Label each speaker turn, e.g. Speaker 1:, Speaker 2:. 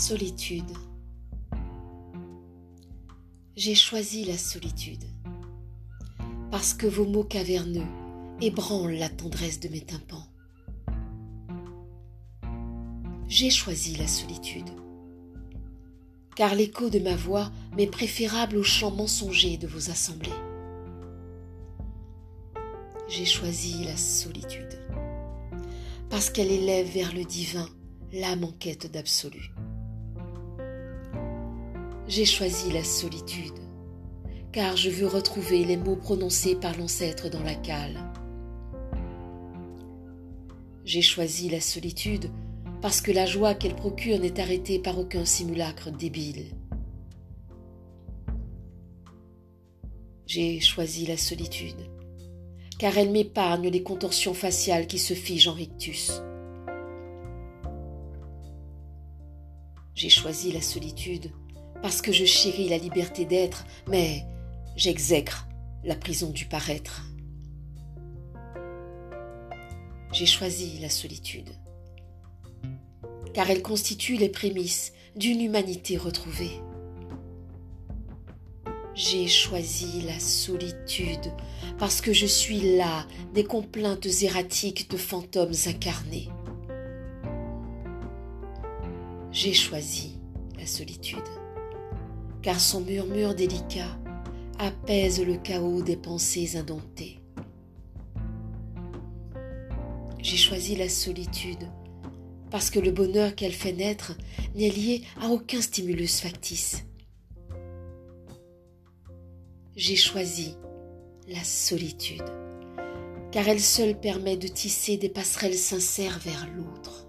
Speaker 1: Solitude. J'ai choisi la solitude parce que vos mots caverneux ébranlent la tendresse de mes tympans. J'ai choisi la solitude car l'écho de ma voix m'est préférable au chant mensonger de vos assemblées. J'ai choisi la solitude parce qu'elle élève vers le divin l'âme en quête d'absolu. J'ai choisi la solitude, car je veux retrouver les mots prononcés par l'ancêtre dans la cale. J'ai choisi la solitude parce que la joie qu'elle procure n'est arrêtée par aucun simulacre débile. J'ai choisi la solitude, car elle m'épargne les contorsions faciales qui se figent en rictus. J'ai choisi la solitude parce que je chéris la liberté d'être, mais j'exècre la prison du paraître. J'ai choisi la solitude, car elle constitue les prémices d'une humanité retrouvée. J'ai choisi la solitude parce que je suis là des complaintes erratiques de fantômes incarnés. J'ai choisi la solitude car son murmure délicat apaise le chaos des pensées indomptées. J'ai choisi la solitude parce que le bonheur qu'elle fait naître n'est lié à aucun stimulus factice. J'ai choisi la solitude car elle seule permet de tisser des passerelles sincères vers l'autre.